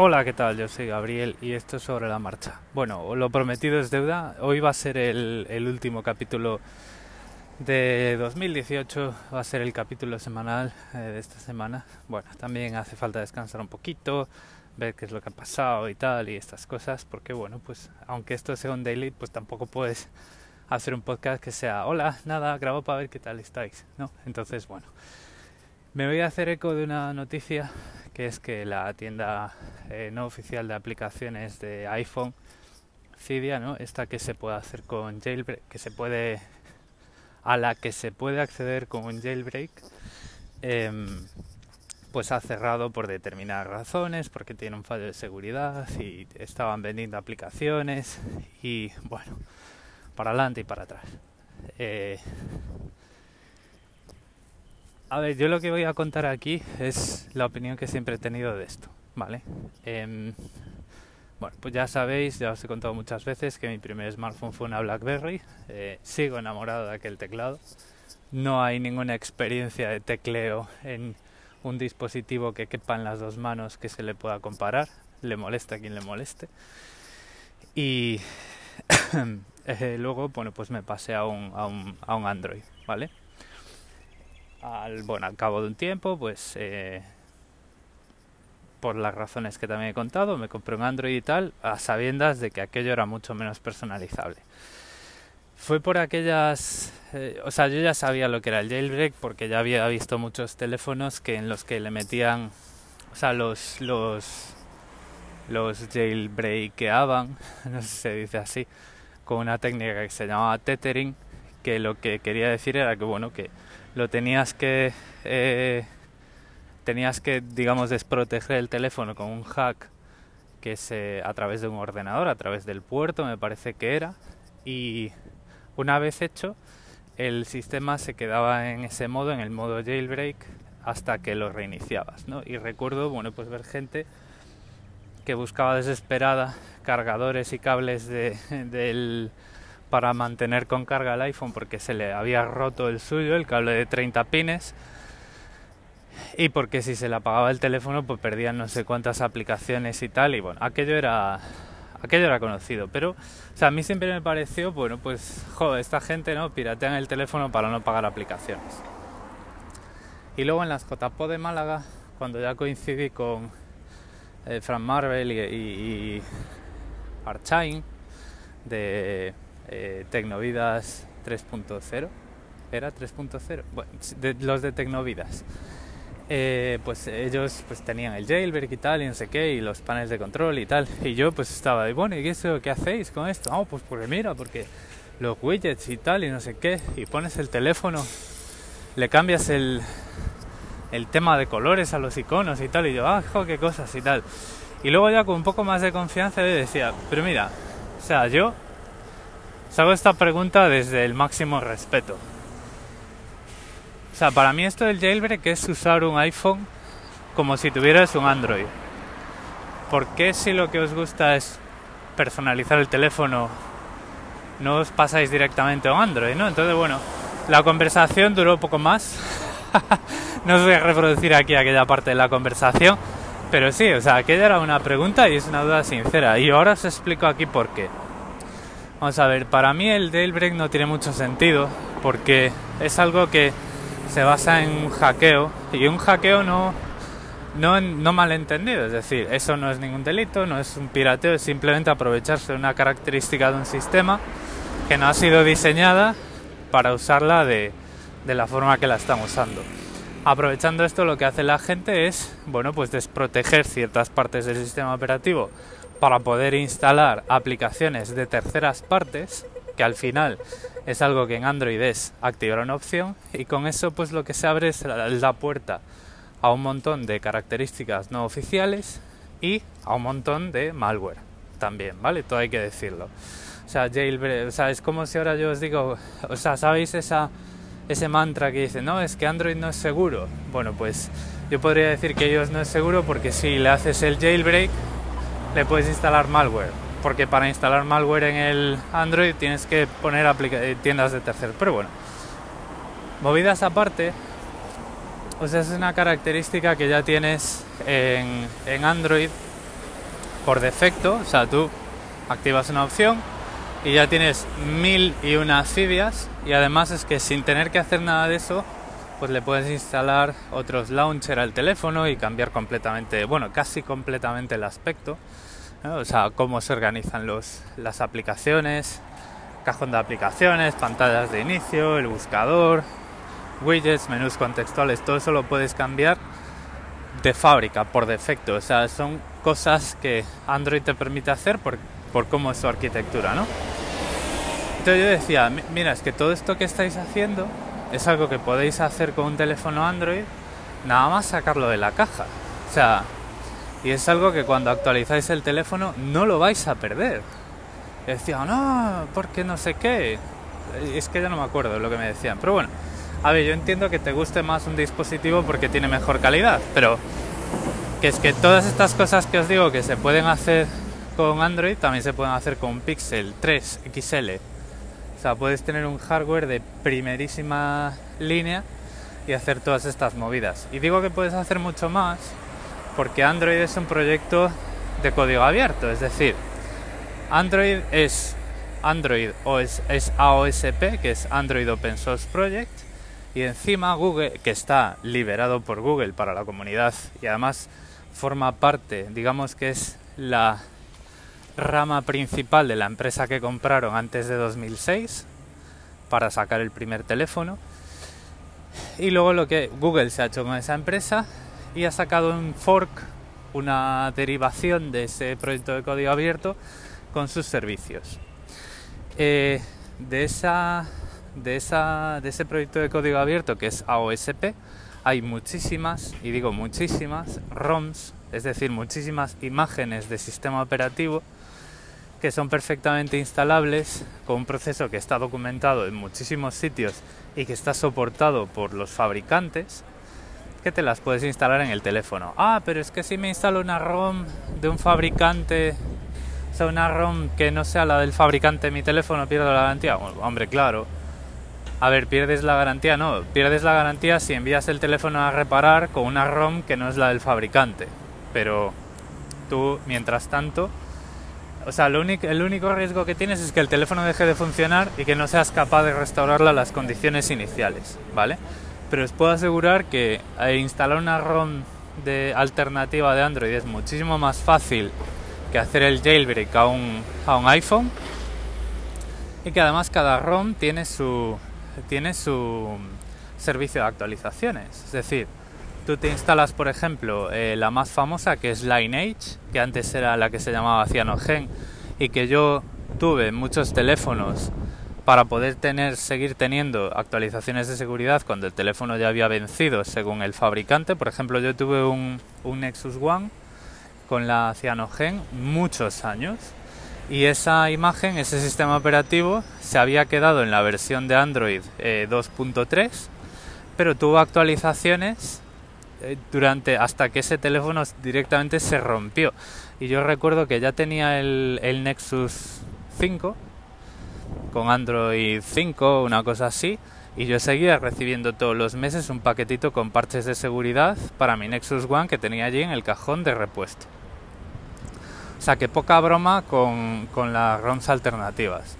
Hola, ¿qué tal? Yo soy Gabriel y esto es sobre la marcha. Bueno, lo prometido es deuda. Hoy va a ser el, último capítulo de 2018, va a ser el capítulo semanal eh, de esta semana. Bueno, también hace falta descansar un poquito, ver qué es lo que ha pasado y tal y estas cosas, porque bueno, pues aunque esto sea un daily, pues tampoco puedes hacer un podcast que sea, hola, nada, grabo para ver qué tal estáis, ¿no? Entonces, bueno, me voy a hacer eco de una noticia que es que la tienda eh, no oficial de aplicaciones de iPhone, Cydia, ¿no? esta que se puede hacer con jailbreak, que se puede a la que se puede acceder con un jailbreak, em, pues ha cerrado por determinadas razones, porque tiene un fallo de seguridad y estaban vendiendo aplicaciones y bueno, para adelante y para atrás. Eh, a ver, yo lo que voy a contar aquí es la opinión que siempre he tenido de esto, ¿vale? Em, bueno, pues ya sabéis, ya os he contado muchas veces que mi primer smartphone fue una BlackBerry. Eh, sigo enamorado de aquel teclado. No hay ninguna experiencia de tecleo en un dispositivo que quepa en las dos manos que se le pueda comparar. Le molesta a quien le moleste. Y eh, luego, bueno, pues me pasé a un, a un, a un Android, ¿vale? Al, bueno, al cabo de un tiempo, pues eh, por las razones que también he contado, me compré un Android y tal, a sabiendas de que aquello era mucho menos personalizable. Fue por aquellas, eh, o sea, yo ya sabía lo que era el jailbreak porque ya había visto muchos teléfonos que en los que le metían, o sea, los los los jailbreakeaban, no sé si se dice así, con una técnica que se llamaba tethering, que lo que quería decir era que bueno que lo tenías que eh, tenías que digamos desproteger el teléfono con un hack que se a través de un ordenador a través del puerto me parece que era y una vez hecho el sistema se quedaba en ese modo en el modo jailbreak hasta que lo reiniciabas ¿no? y recuerdo bueno pues ver gente que buscaba desesperada cargadores y cables de, del para mantener con carga el iPhone porque se le había roto el suyo, el cable de 30 pines. Y porque si se le apagaba el teléfono, pues perdían no sé cuántas aplicaciones y tal. Y bueno, aquello era aquello era conocido. Pero, o sea, a mí siempre me pareció, bueno, pues, joder, esta gente, ¿no? Piratean el teléfono para no pagar aplicaciones. Y luego en las JPO de Málaga, cuando ya coincidí con eh, Frank Marvel y, y, y Archain de eh, Tecnovidas 3.0. ¿Era 3.0? Bueno, los de Tecnovidas. Eh, pues ellos pues tenían el jailbreak y tal y no sé qué y los paneles de control y tal y yo pues estaba de bueno y eso, qué hacéis con esto no pues porque mira porque los widgets y tal y no sé qué y pones el teléfono le cambias el el tema de colores a los iconos y tal y yo ah qué cosas y tal y luego ya con un poco más de confianza le decía pero mira o sea yo os hago esta pregunta desde el máximo respeto. O sea, para mí esto del jailbreak es usar un iPhone como si tuvieras un Android. ¿Por qué si lo que os gusta es personalizar el teléfono no os pasáis directamente a un Android, ¿no? Entonces, bueno, la conversación duró poco más. no os voy a reproducir aquí aquella parte de la conversación, pero sí, o sea, aquella era una pregunta y es una duda sincera. Y ahora os explico aquí por qué. Vamos a ver, para mí el jailbreak no tiene mucho sentido porque es algo que se basa en un hackeo y un hackeo no, no, no malentendido, es decir, eso no es ningún delito, no es un pirateo, es simplemente aprovecharse de una característica de un sistema que no ha sido diseñada para usarla de, de la forma que la están usando. Aprovechando esto lo que hace la gente es, bueno, pues desproteger ciertas partes del sistema operativo para poder instalar aplicaciones de terceras partes, que al final es algo que en Android es activar una opción, y con eso pues lo que se abre es la, puerta a un montón de características no oficiales y a un montón de malware también, ¿vale? Todo hay que decirlo. O sea, jailbreak, o sea, es como si ahora yo os digo, o sea, ¿sabéis esa, ese mantra que dice, no, es que Android no es seguro? Bueno, pues yo podría decir que ellos no es seguro porque si le haces el jailbreak, le puedes instalar malware. Porque para instalar malware en el Android tienes que poner eh, tiendas de terceros. Pero bueno, movidas aparte, o es una característica que ya tienes en, en Android por defecto, o sea, tú activas una opción y ya tienes mil y unas Cydias y además es que sin tener que hacer nada de eso, pues le puedes instalar otros launcher al teléfono y cambiar completamente, bueno, casi completamente el aspecto, o sea, cómo se organizan los, las aplicaciones, cajón de aplicaciones, pantallas de inicio, el buscador, widgets, menús contextuales, todo eso lo puedes cambiar de fábrica, por defecto. O sea, son cosas que Android te permite hacer por, por cómo es su arquitectura, ¿no? Entonces yo decía, mira, es que todo esto que estáis haciendo es algo que podéis hacer con un teléfono Android, nada más sacarlo de la caja. O sea, y es algo que cuando actualizáis el teléfono no lo vais a perder. decía, no, porque no sé qué. Es que ya no me acuerdo lo que me decían. Pero bueno, a ver, yo entiendo que te guste más un dispositivo porque tiene mejor calidad, pero que es que todas estas cosas que os digo que se pueden hacer con Android también se pueden hacer con Pixel 3 XL. O sea, puedes tener un hardware de primerísima línea y hacer todas estas movidas. Y digo que puedes hacer mucho más porque Android es un proyecto de código abierto, es decir, Android es Android o es, es AOSP, que es Android Open Source Project, y encima Google, que está liberado por Google para la comunidad y además forma parte, digamos que es la rama principal de la empresa que compraron antes de 2006 para sacar el primer teléfono. Y luego lo que Google se ha hecho con esa empresa y ha sacado un fork, una derivación de ese proyecto de código abierto con sus servicios. Eh, de esa de, esa, de ese proyecto de código abierto que es AOSP hay muchísimas, y digo muchísimas, ROMs, es decir, muchísimas imágenes de sistema operativo que son perfectamente instalables con un proceso que está documentado en muchísimos sitios y que está soportado por los fabricantes que te las puedes instalar en el teléfono. Ah, pero es que si me instalo una ROM de un fabricante, o sea, una ROM que no sea la del fabricante de mi teléfono, pierdo la garantía. hombre, claro, a ver, pierdes la garantía, no, pierdes la garantía si envías el teléfono a reparar con una ROM que no es la del fabricante. Pero tú, mientras tanto, o sea, lo único, el único riesgo que tienes es que el teléfono deje de funcionar y que no seas capaz de restaurarla a las condiciones iniciales, ¿vale? Pero os puedo asegurar que eh, instalar una ROM de alternativa de Android es muchísimo más fácil que hacer el jailbreak a un, a un iPhone y que además cada ROM tiene su, tiene su servicio de actualizaciones. Es decir, tú te instalas, por ejemplo, eh, la más famosa que es Lineage, que antes era la que se llamaba Cyanogen y que yo tuve muchos teléfonos para poder tener, seguir teniendo actualizaciones de seguridad cuando el teléfono ya había vencido según el fabricante. Por ejemplo, yo tuve un, un Nexus One con la Cyanogen muchos años y esa imagen, ese sistema operativo, se había quedado en la versión de Android 2.3, eh, pero tuvo actualizaciones durante hasta que ese teléfono directamente se rompió. Y yo recuerdo que ya tenía el, el Nexus 5 con Android 5, una cosa así, y yo seguía recibiendo todos los meses un paquetito con parches de seguridad para mi Nexus One que tenía allí en el cajón de repuesto. O sea que poca broma con, con las ROMs alternativas.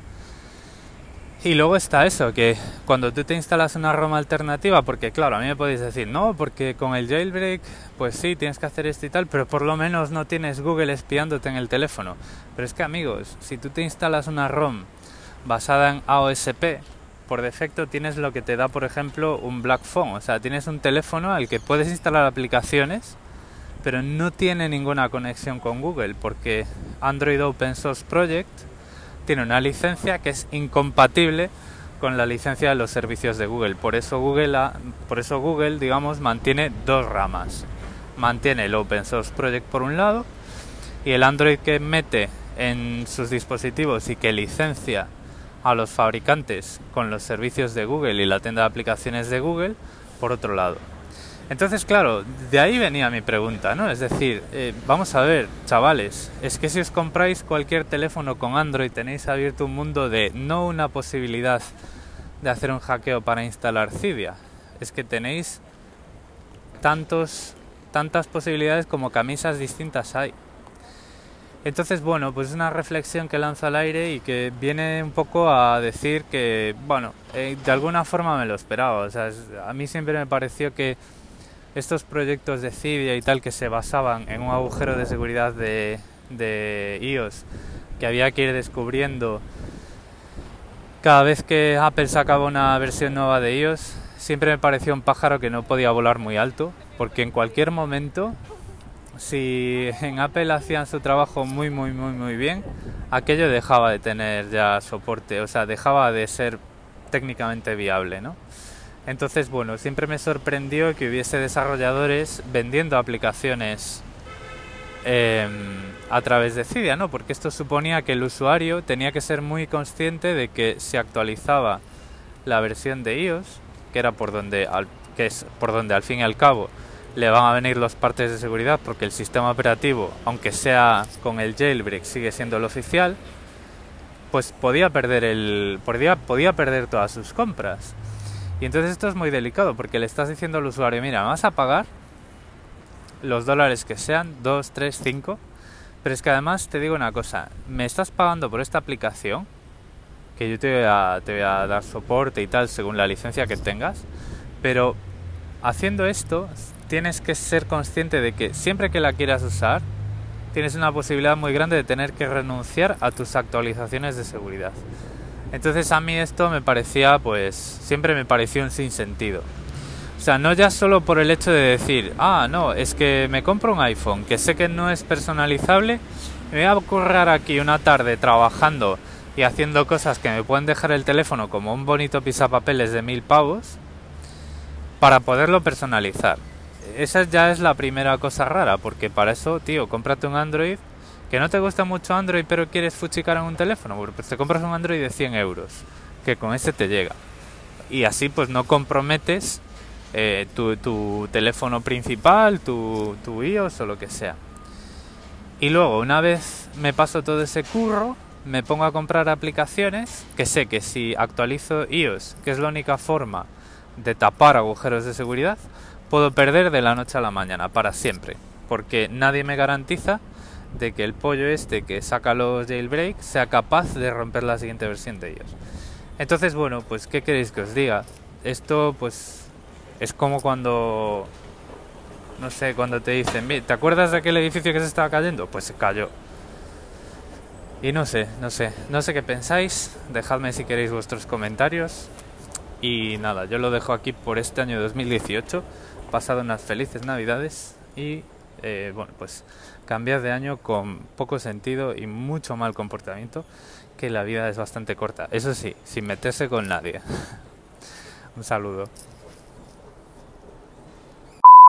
Y luego está eso, que cuando tú te instalas una ROM alternativa, porque claro, a mí me podéis decir, no, porque con el jailbreak, pues sí, tienes que hacer esto y tal, pero por lo menos no tienes Google espiándote en el teléfono. Pero es que amigos, si tú te instalas una ROM basada en AOSP, por defecto tienes lo que te da, por ejemplo, un Black Phone, o sea, tienes un teléfono al que puedes instalar aplicaciones pero no tiene ninguna conexión con Google porque Android Open Source Project tiene una licencia que es incompatible con la licencia de los servicios de Google. Por eso Google, por eso Google digamos, mantiene dos ramas. Mantiene el Open Source Project por un lado y el Android que mete en sus dispositivos y que licencia a los fabricantes con los servicios de Google y la tienda de aplicaciones de Google por otro lado. Entonces, claro, de ahí venía mi pregunta, ¿no? Es decir, eh, vamos a ver, chavales, es que si os compráis cualquier teléfono con Android tenéis abierto un mundo de no una posibilidad de hacer un hackeo para instalar Cydia, es que tenéis tantos, tantas posibilidades como camisas distintas hay. Entonces, bueno, pues es una reflexión que lanzo al aire y que viene un poco a decir que, bueno, eh, de alguna forma me lo esperaba. O sea, a mí siempre me pareció que estos proyectos de Cydia y tal que se basaban en un agujero de seguridad de, de iOS que había que ir descubriendo cada vez que Apple sacaba una versión nueva de iOS, siempre me pareció un pájaro que no podía volar muy alto, porque en cualquier momento si en Apple hacían su trabajo muy muy muy muy bien, aquello dejaba de tener ya soporte, o sea, dejaba de ser técnicamente viable, ¿no? Entonces, bueno, siempre me sorprendió que hubiese desarrolladores vendiendo aplicaciones em, a través de Cydia, ¿no? Porque esto suponía que el usuario tenía que ser muy consciente de que se actualizaba la versión de iOS, que era por donde, que es por donde al fin y al cabo le van a venir los partes de seguridad porque el sistema operativo, aunque sea con el jailbreak, sigue siendo el oficial, pues podía perder el podía, podía perder todas sus compras. Y entonces esto es muy delicado porque le estás diciendo al usuario, mira, vas a pagar los dólares que sean, 2, 3, 5, pero es que además te digo una cosa, me estás pagando por esta aplicación, que yo te voy a, te voy a dar soporte y tal según la licencia que tengas, pero haciendo esto tienes que ser consciente de que siempre que la quieras usar, tienes una posibilidad muy grande de tener que renunciar a tus actualizaciones de seguridad. Entonces a mí esto me parecía, pues, siempre me pareció un sinsentido. O sea, no ya solo por el hecho de decir, ah, no, es que me compro un iPhone que sé que no es personalizable, me voy a currar aquí una tarde trabajando y haciendo cosas que me pueden dejar el teléfono como un bonito pisapapeles de mil pavos para poderlo personalizar esa ya es la primera cosa rara, porque para eso, tío, cómprate un Android que no te gusta mucho Android, pero quieres fuchicar en un teléfono, pues te compras un Android de 100 euros, que con ese te llega. Y así pues no comprometes eh, tu, tu, teléfono principal, tu, tu iOS o lo que sea. Y luego, una vez me paso todo ese curro, me pongo a comprar aplicaciones que sé que si actualizo iOS, que es la única forma de tapar agujeros de seguridad, puedo perder de la noche a la mañana, para siempre, porque nadie me garantiza de que el pollo este que saca los jailbreak sea capaz de romper la siguiente versión de ellos. Entonces, bueno, pues ¿qué queréis que os diga? Esto pues es como cuando no sé, cuando te dicen, ¿te acuerdas de aquel edificio que se estaba cayendo? Pues se cayó. Y no sé, no sé, no sé qué pensáis, dejadme si queréis vuestros comentarios. Y nada, yo lo dejo aquí por este año 2018 pasado unas felices navidades y eh, bueno, pues cambiar de año con poco sentido y mucho mal comportamiento, que la vida es bastante corta. Eso sí, sin meterse con nadie. Un saludo.